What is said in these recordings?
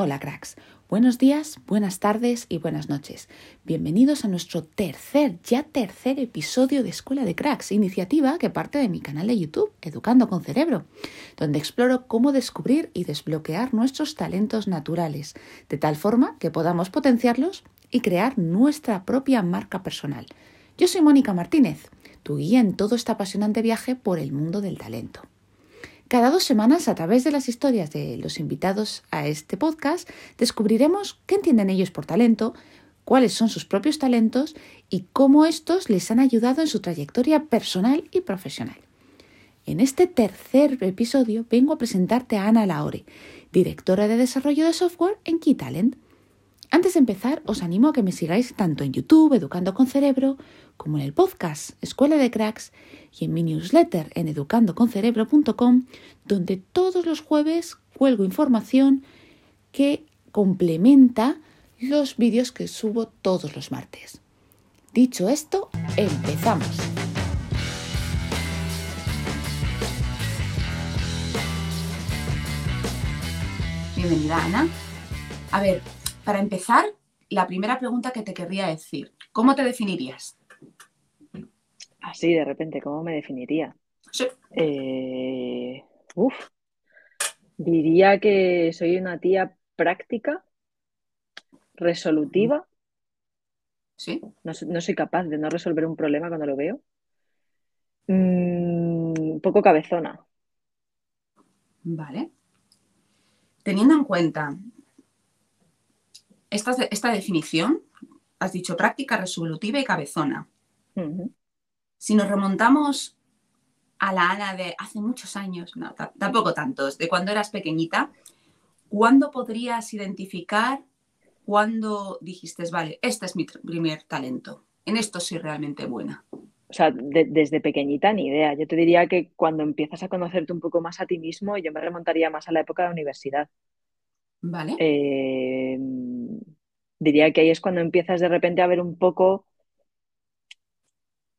Hola cracks, buenos días, buenas tardes y buenas noches. Bienvenidos a nuestro tercer, ya tercer episodio de Escuela de Cracks, iniciativa que parte de mi canal de YouTube, Educando con Cerebro, donde exploro cómo descubrir y desbloquear nuestros talentos naturales, de tal forma que podamos potenciarlos y crear nuestra propia marca personal. Yo soy Mónica Martínez, tu guía en todo este apasionante viaje por el mundo del talento. Cada dos semanas, a través de las historias de los invitados a este podcast, descubriremos qué entienden ellos por talento, cuáles son sus propios talentos y cómo estos les han ayudado en su trayectoria personal y profesional. En este tercer episodio vengo a presentarte a Ana Laure, directora de desarrollo de software en Key Talent. Antes de empezar, os animo a que me sigáis tanto en YouTube, Educando con Cerebro, como en el podcast Escuela de Cracks y en mi newsletter en educandoconcerebro.com, donde todos los jueves cuelgo información que complementa los vídeos que subo todos los martes. Dicho esto, empezamos. Bienvenida, Ana. A ver, para empezar, la primera pregunta que te querría decir, ¿cómo te definirías? Así de repente, ¿cómo me definiría? Sí. Eh, uf, diría que soy una tía práctica, resolutiva. ¿Sí? No, no soy capaz de no resolver un problema cuando lo veo. Mm, un poco cabezona. Vale. Teniendo en cuenta esta, esta definición, has dicho práctica, resolutiva y cabezona. Ujú. Si nos remontamos a la Ana de hace muchos años, no, ta- tampoco tantos, de cuando eras pequeñita, ¿cuándo podrías identificar cuándo dijiste, vale, este es mi primer talento? En esto soy realmente buena. O sea, de- desde pequeñita ni idea. Yo te diría que cuando empiezas a conocerte un poco más a ti mismo, yo me remontaría más a la época de la universidad. ¿Vale? Eh, diría que ahí es cuando empiezas de repente a ver un poco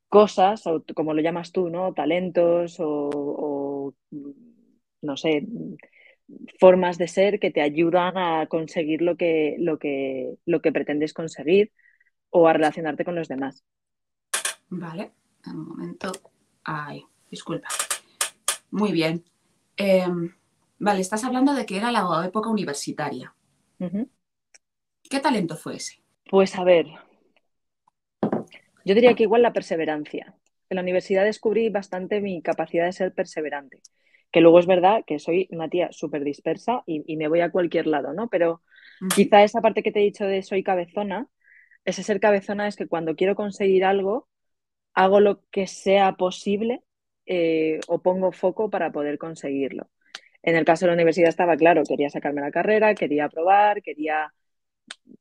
cosas, o como lo llamas tú, ¿no? Talentos o, o, no sé, formas de ser que te ayudan a conseguir lo que, lo que, lo que pretendes conseguir o a relacionarte con los demás. Vale. Un momento. Ay, disculpa. Muy bien. Em, vale, estás hablando de que era la época universitaria. ¿Qué talento fue ese? Pues a ver, yo diría que igual la perseverancia. En la universidad descubrí bastante mi capacidad de ser perseverante, que luego es verdad que soy una tía súper dispersa y, y me voy a cualquier lado, ¿no? Pero quizá esa parte que te he dicho de soy cabezona, ese ser cabezona es que cuando quiero conseguir algo, hago lo que sea posible eh, o pongo foco para poder conseguirlo. En el caso de la universidad estaba claro, quería sacarme la carrera, quería probar, quería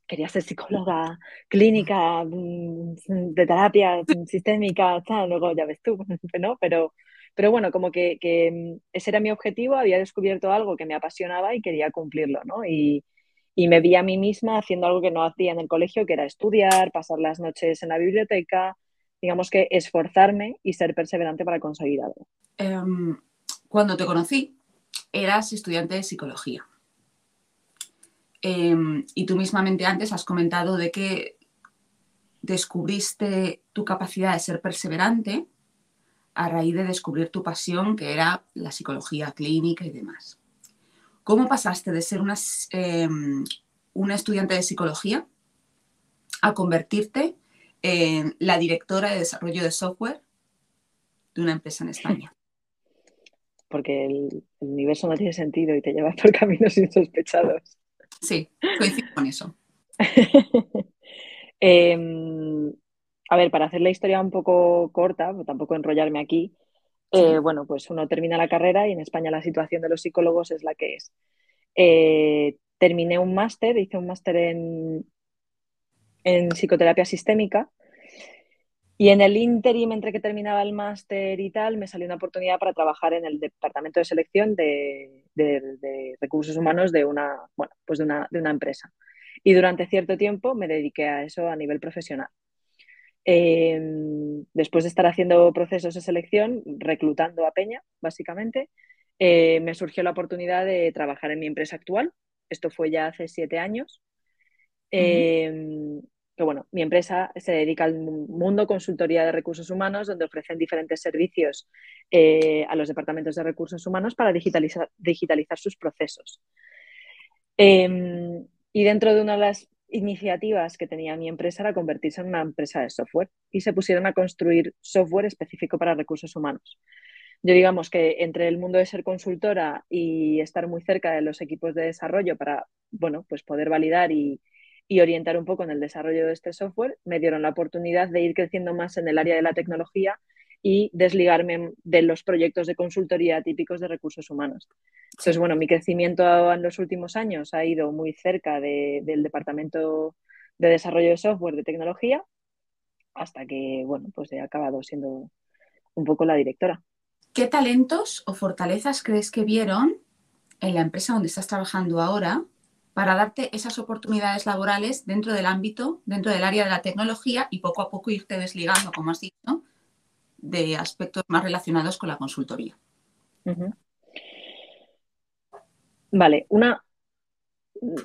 quería ser psicóloga clínica, mm, de terapia mm, sistémica, tal, luego ya ves tú, ¿no? Pero, pero bueno, como que, mm, ese era mi objetivo, había descubierto algo que me apasionaba y quería cumplirlo, ¿no? Y, y me vi a mí misma haciendo algo que no hacía en el colegio, que era estudiar, pasar las noches en la biblioteca, digamos que esforzarme y ser perseverante para conseguir algo. Em, cuando te conocí, eras estudiante de psicología. Em, y tú mismamente antes has comentado de que descubriste tu capacidad de ser perseverante a raíz de descubrir tu pasión, que era la psicología clínica y demás. ¿Cómo pasaste de ser una, em, una estudiante de psicología a convertirte en la directora de desarrollo de software de una empresa en España? Porque el, el universo no tiene sentido y te lleva por caminos insospechados. Sí, coincido con eso. Eh, a ver, para hacer la historia un poco corta, pues tampoco enrollarme aquí, Sí. eh, bueno, pues uno termina la carrera y en España la situación de los psicólogos es la que es. Eh, terminé un máster, hice un máster en, en psicoterapia sistémica y en el ínterim entre que terminaba el máster y tal, me salió una oportunidad para trabajar en el departamento de selección de, de- de recursos humanos de una, bueno, pues de una, de una empresa. Y durante cierto tiempo me dediqué a eso a nivel profesional. Eh, después de estar haciendo procesos de selección, reclutando a Peña, básicamente, eh, me surgió la oportunidad de trabajar en mi empresa actual, Esto fue ya hace siete años. Eh, que bueno, mi empresa se dedica al mundo consultoría de recursos humanos, donde ofrecen diferentes servicios eh, a los departamentos de recursos humanos para digitalizar, sus procesos. Em, y dentro de una de las iniciativas que tenía mi empresa era convertirse en una empresa de software y se pusieron a construir software específico para recursos humanos. Yo digamos que entre el mundo de ser consultora y estar muy cerca de los equipos de desarrollo para, bueno, pues poder validar y, orientar un poco en el desarrollo de este software, me dieron la oportunidad de ir creciendo más en el área de la tecnología y desligarme de los proyectos de consultoría típicos de recursos humanos. Entonces, bueno, mi crecimiento en los últimos años ha ido muy cerca del departamento de desarrollo de software de tecnología hasta que, bueno, pues he acabado siendo un poco la directora. ¿Qué talentos o fortalezas crees que vieron en la empresa donde estás trabajando ahora para darte esas oportunidades laborales dentro del ámbito, dentro del área de la tecnología y poco a poco irte desligando, como has dicho, de aspectos más relacionados con la consultoría? Vale, una,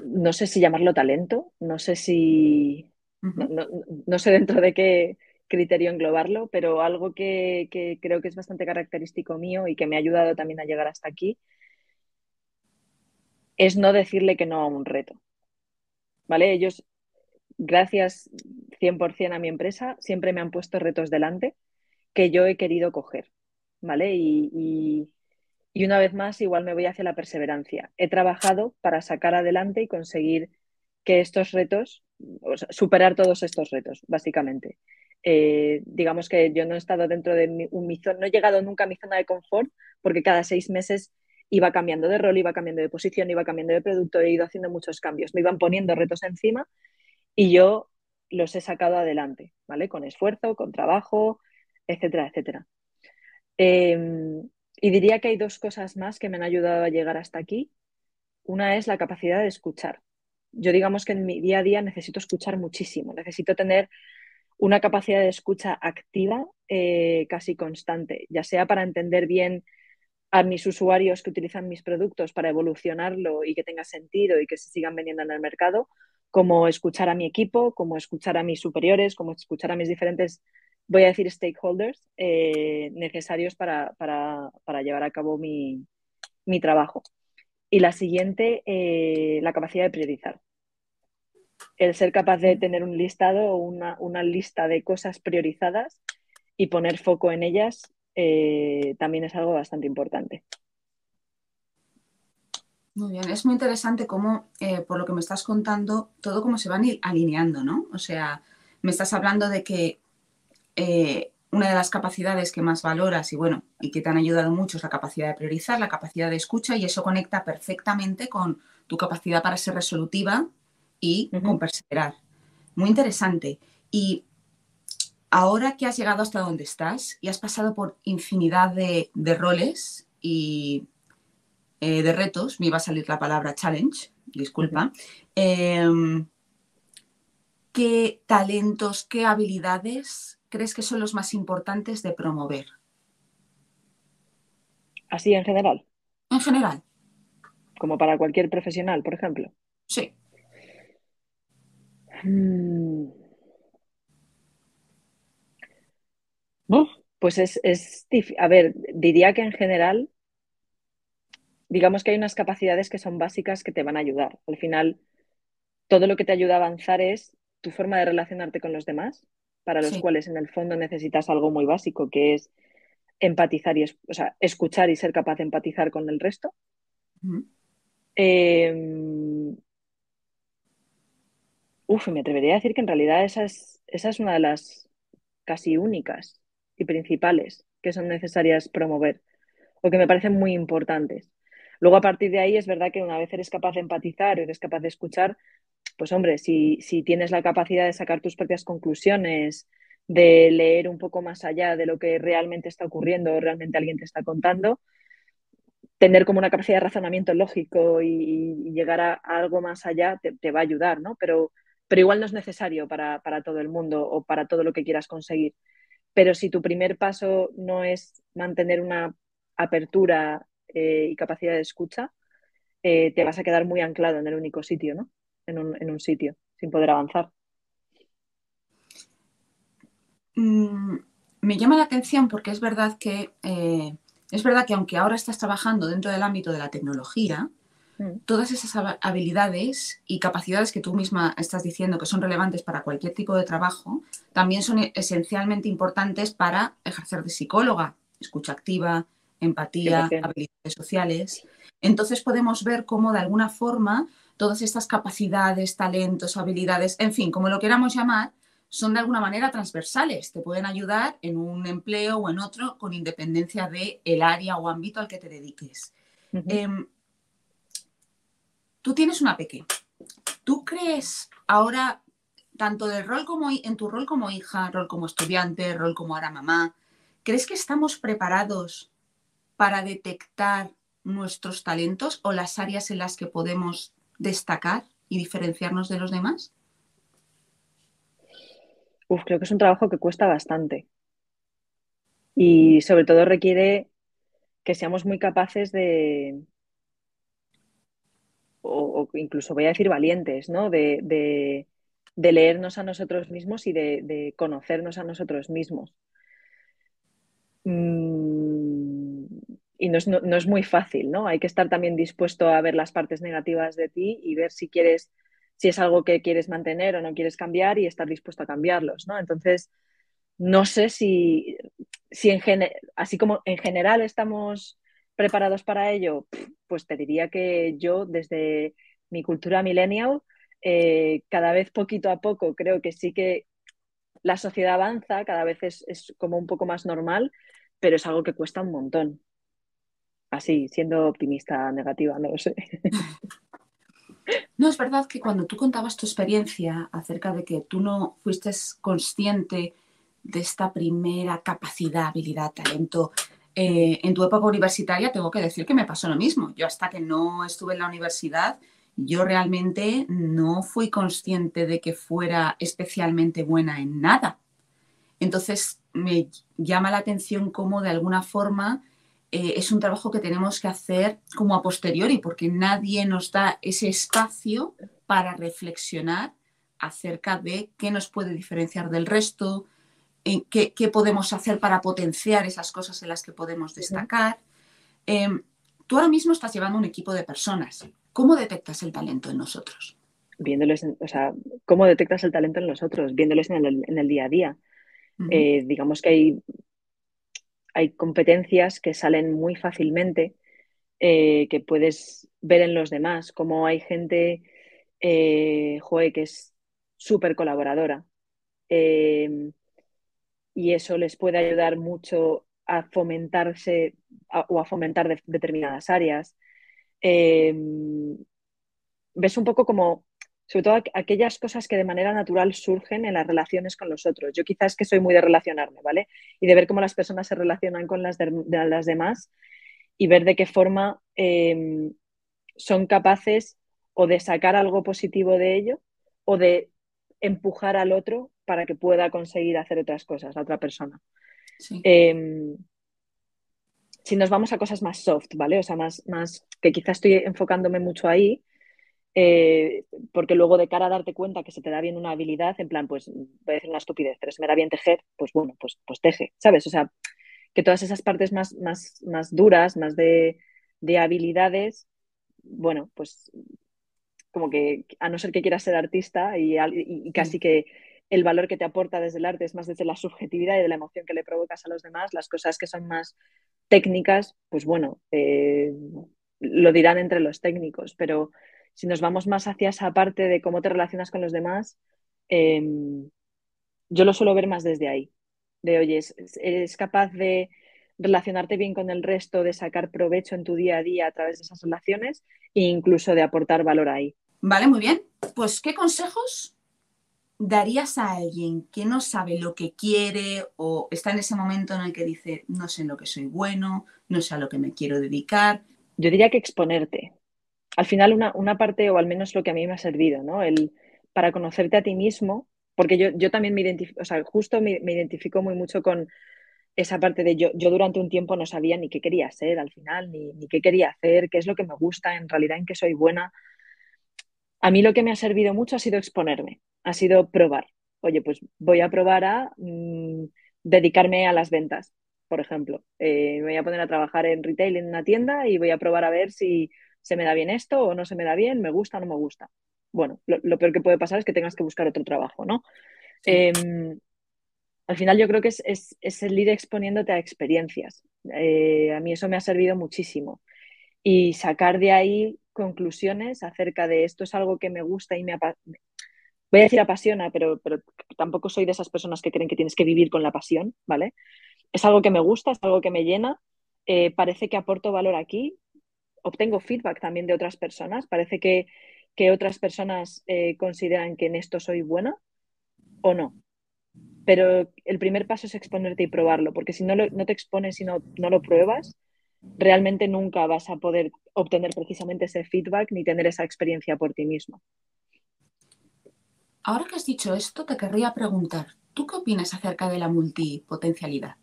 no sé si llamarlo talento, no sé si, no, sé dentro de qué, criterio englobarlo, pero algo que, creo que es bastante característico mío y que me ha ayudado también a llegar hasta aquí es no decirle que no a un reto. ¿Vale? Ellos, gracias 100% a mi empresa, siempre me han puesto retos delante que yo he querido coger. ¿Vale? Y, una vez más, igual me voy hacia la perseverancia. He trabajado para sacar adelante y conseguir que estos retos, superar todos estos retos, básicamente. Eh, digamos que yo no he estado dentro de mi, un, no he llegado nunca a mi zona de confort porque cada seis meses iba cambiando de rol, iba cambiando de posición, iba cambiando de producto, he ido haciendo muchos cambios, me iban poniendo retos encima y yo los he sacado adelante, ¿vale? Con esfuerzo, con trabajo, etcétera, etcétera. Em, y diría que hay dos cosas más que me han ayudado a llegar hasta aquí. Una es la capacidad de escuchar. Yo digamos que en mi día a día necesito escuchar muchísimo, necesito tener una capacidad de escucha activa eh, casi constante, ya sea para entender bien a mis usuarios que utilizan mis productos para evolucionarlo y que tenga sentido y que se sigan vendiendo en el mercado, como escuchar a mi equipo, como escuchar a mis superiores, como escuchar a mis diferentes, voy a decir, stakeholders eh, necesarios para, llevar a cabo mi, trabajo. Y la siguiente, eh, la capacidad de priorizar el ser capaz de tener un listado o una, lista de cosas priorizadas y poner foco en ellas eh, también es algo bastante importante. Muy bien, es muy interesante cómo, eh, por lo que me estás contando, todo cómo se van alineando, ¿no? O sea, me estás hablando de que eh, una de las capacidades que más valoras y bueno, y que te han ayudado mucho es la capacidad de priorizar, la capacidad de escucha y eso conecta perfectamente con tu capacidad para ser resolutiva y con perseverar. Muy interesante. Y ahora que has llegado hasta donde estás y has pasado por infinidad de, roles y eh, de retos, me iba a salir la palabra challenge, disculpa, em, ¿qué talentos, qué habilidades crees que son los más importantes de promover? Así en general. En general. Como para cualquier profesional, por ejemplo. Sí. Pues es, es a ver, diría que en general, digamos que hay unas capacidades que son básicas que te van a ayudar. Al final, todo lo que te ayuda a avanzar es tu forma de relacionarte con los demás, para los cuales en el fondo necesitas algo muy básico, que es empatizar y o sea, escuchar y ser capaz de empatizar con el resto. Uf, me atrevería a decir que en realidad esa es, esa es una de las casi únicas y principales que son necesarias promover o que me parecen muy importantes. Luego, a partir de ahí, es verdad que una vez eres capaz de empatizar, eres capaz de escuchar, pues hombre, si, si tienes la capacidad de sacar tus propias conclusiones, de leer un poco más allá de lo que realmente está ocurriendo o realmente alguien te está contando, tener como una capacidad de razonamiento lógico y, llegar a, algo más allá te, te, va a ayudar, ¿no? Pero pero igual no es necesario para, todo el mundo o para todo lo que quieras conseguir. Pero si tu primer paso no es mantener una apertura eh, y capacidad de escucha, eh, te vas a quedar muy anclado en el único sitio, ¿no? En un, en un sitio, sin poder avanzar. Mm, me llama la atención porque es verdad que eh, es verdad que aunque ahora estás trabajando dentro del ámbito de la tecnología. Todas esas habilidades y capacidades que tú misma estás diciendo que son relevantes para cualquier tipo de trabajo, también son esencialmente importantes para ejercer de psicóloga, escucha activa, empatía, habilidades sociales. Entonces podemos ver cómo de alguna forma todas estas capacidades, talentos, habilidades, en fin, como lo queramos llamar, son de alguna manera transversales, te pueden ayudar en un empleo o en otro con independencia del el área o ámbito al que te dediques. Tú tienes una pequeña. ¿Tú crees ahora, tanto del rol como en tu rol como hija, rol como estudiante, rol como ahora mamá, ¿crees que estamos preparados para detectar nuestros talentos o las áreas en las que podemos destacar y diferenciarnos de los demás? creo que es un trabajo que cuesta bastante. Y sobre todo requiere que seamos muy capaces de, o, incluso voy a decir valientes, ¿no? De, leernos a nosotros mismos y de, conocernos a nosotros mismos. Mm, y no es, no es, muy fácil, ¿no? Hay que estar también dispuesto a ver las partes negativas de ti y ver si quieres si es algo que quieres mantener o no quieres cambiar y estar dispuesto a cambiarlos, ¿no? Entonces, no sé si, si en así como en general estamos preparados para ello, pues te diría que yo desde mi cultura millennial, eh, cada vez poquito a poco creo que sí que la sociedad avanza, cada vez es, es, como un poco más normal, pero es algo que cuesta un montón. Así, siendo optimista negativa, no lo sé. No, es verdad que cuando tú contabas tu experiencia acerca de que tú no fuiste consciente de esta primera capacidad, habilidad, talento, eh, en tu época universitaria tengo que decir que me pasó lo mismo. Yo hasta que no estuve en la universidad, yo realmente no fui consciente de que fuera especialmente buena en nada. Entonces me llama la atención cómo de alguna forma eh, es un trabajo que tenemos que hacer como a posteriori, porque nadie nos da ese espacio para reflexionar acerca de qué nos puede diferenciar del resto, en qué, podemos hacer para potenciar esas cosas en las que podemos destacar. Em, tú ahora mismo estás llevando un equipo de personas. ¿Cómo detectas el talento en nosotros? Viéndoles, o sea, ¿cómo detectas el talento en nosotros? Viéndoles en el, día a día. Eh, digamos que hay hay competencias que salen muy fácilmente, eh, que puedes ver en los demás, como hay gente, eh, que es súper colaboradora. Eh, y eso les puede ayudar mucho a fomentarse o a fomentar determinadas áreas. Eh, ves un poco como sobre todo aquellas cosas que de manera natural surgen en las relaciones con los otros. Yo quizás que soy muy de relacionarme, ¿vale? Y de ver cómo las personas se relacionan con las, de, las demás y ver de qué forma em, son capaces o de sacar algo positivo de ello o de empujar al otro para que pueda conseguir hacer otras cosas, a otra persona. Em, si nos vamos a cosas más soft, ¿vale? O sea, más, más que quizás estoy enfocándome mucho ahí, eh, porque luego de cara a darte cuenta que se te da bien una habilidad, en plan, pues voy a decir una estupidez, pero se me da bien tejer, pues bueno, pues, pues teje, ¿sabes? O sea, que todas esas partes más, más, más duras, más de, habilidades, bueno, pues como que a no ser que quieras ser artista y, casi que el valor que te aporta desde el arte es más desde la subjetividad y de la emoción que le provocas a los demás, las cosas que son más técnicas, pues bueno, eh, lo dirán entre los técnicos, pero si nos vamos más hacia esa parte de cómo te relacionas con los demás, em, yo lo suelo ver más desde ahí. De, oye, eres capaz de relacionarte bien con el resto, de sacar provecho en tu día a día a través de esas relaciones e incluso de aportar valor ahí. Vale, muy bien. Pues, ¿qué consejos darías a alguien que no sabe lo que quiere o está en ese momento en el que dice, no sé en lo que soy bueno, no sé a lo que me quiero dedicar? Yo diría que exponerte, al final una, parte, o al menos lo que a mí me ha servido, ¿no? El, para conocerte a ti mismo, porque yo, yo también me identifico, o sea, justo me, identifico muy mucho con, esa parte de yo, yo durante un tiempo no sabía ni qué quería ser al final, ni, ni qué quería hacer, qué es lo que me gusta, en realidad en qué soy buena. A mí lo que me ha servido mucho ha sido exponerme, ha sido probar. Oye, pues voy a probar a mm, dedicarme a las ventas, por ejemplo. Eh, me voy a poner a trabajar en retail en una tienda y voy a probar a ver si se me da bien esto o no se me da bien, me gusta o no me gusta. Bueno, lo, peor que puede pasar es que tengas que buscar otro trabajo, ¿no? Em, al final yo creo que es, el ir exponiéndote a experiencias. Eh, a mí eso me ha servido muchísimo. Y sacar de ahí conclusiones acerca de esto es algo que me gusta y me voy a decir apasiona, pero, pero tampoco soy de esas personas que creen que tienes que vivir con la pasión, ¿vale? Es algo que me gusta, es algo que me llena, eh, parece que aporto valor aquí, obtengo feedback también de otras personas, parece que, otras personas eh, consideran que en esto soy buena o no. Pero el primer paso es exponerte y probarlo, porque si no, no te expones y no, no lo pruebas, realmente nunca vas a poder obtener precisamente ese feedback ni tener esa experiencia por ti mismo. Ahora que has dicho esto, te querría preguntar, ¿tú qué opinas acerca de la multipotencialidad?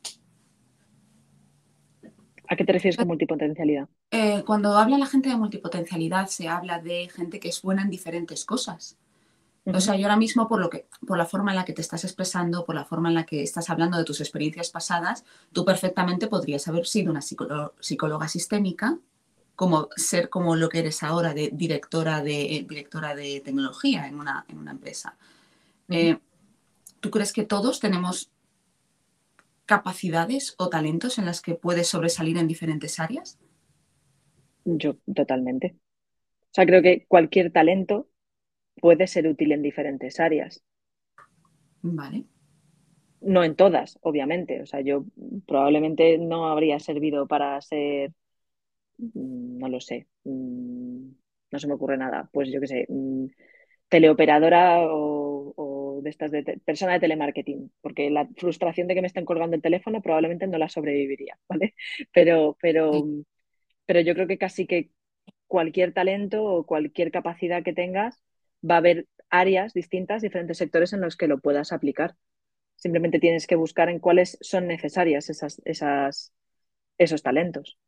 ¿A qué te refieres con multipotencialidad? Eh, cuando habla la gente de multipotencialidad, se habla de gente que es buena en diferentes cosas. O sea, yo ahora mismo, por, lo que, por la forma en la que te estás expresando, por la forma en la que estás hablando de tus experiencias pasadas, tú perfectamente podrías haber sido una psicóloga sistémica, como ser como lo que eres ahora, de directora de, directora de tecnología en una, en una empresa. Eh, ¿Tú crees que todos tenemos capacidades o talentos en las que puedes sobresalir en diferentes áreas? Yo, totalmente. O sea, creo que cualquier talento puede ser útil en diferentes áreas. Vale. No en todas, obviamente. O sea, yo probablemente no habría servido para ser, mm, no lo sé, mm, no se me ocurre nada. Pues yo qué sé, mm, teleoperadora o, de estas de persona de telemarketing, porque la frustración de que me estén colgando el teléfono probablemente no la sobreviviría, ¿vale? Pero, pero, pero yo creo que casi que cualquier talento o cualquier capacidad que tengas va a haber áreas distintas, diferentes sectores en los que lo puedas aplicar. Simplemente tienes que buscar en cuáles son necesarias esas, esas, esos talentos.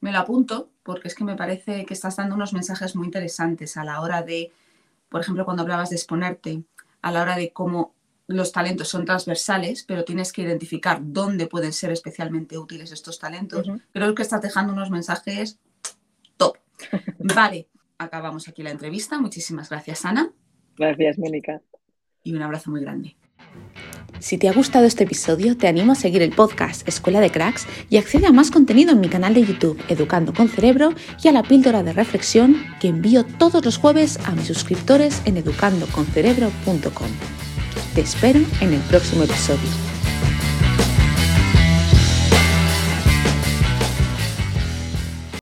Me lo apunto porque es que me parece que estás dando unos mensajes muy interesantes a la hora de, por ejemplo, cuando hablabas de exponerte, a la hora de cómo los talentos son transversales, pero tienes que identificar dónde pueden ser especialmente útiles estos talentos. Creo que estás dejando unos mensajes top. Vale, acabamos aquí la entrevista. Muchísimas gracias, Ana. Gracias, Mónica. Y un abrazo muy grande. Si te ha gustado este episodio, te animo a seguir el podcast Escuela de Cracks y accede a más contenido en mi canal de YouTube Educando con Cerebro y a la píldora de reflexión que envío todos los jueves a mis suscriptores en educandoconcerebro.com. Te espero en el próximo episodio.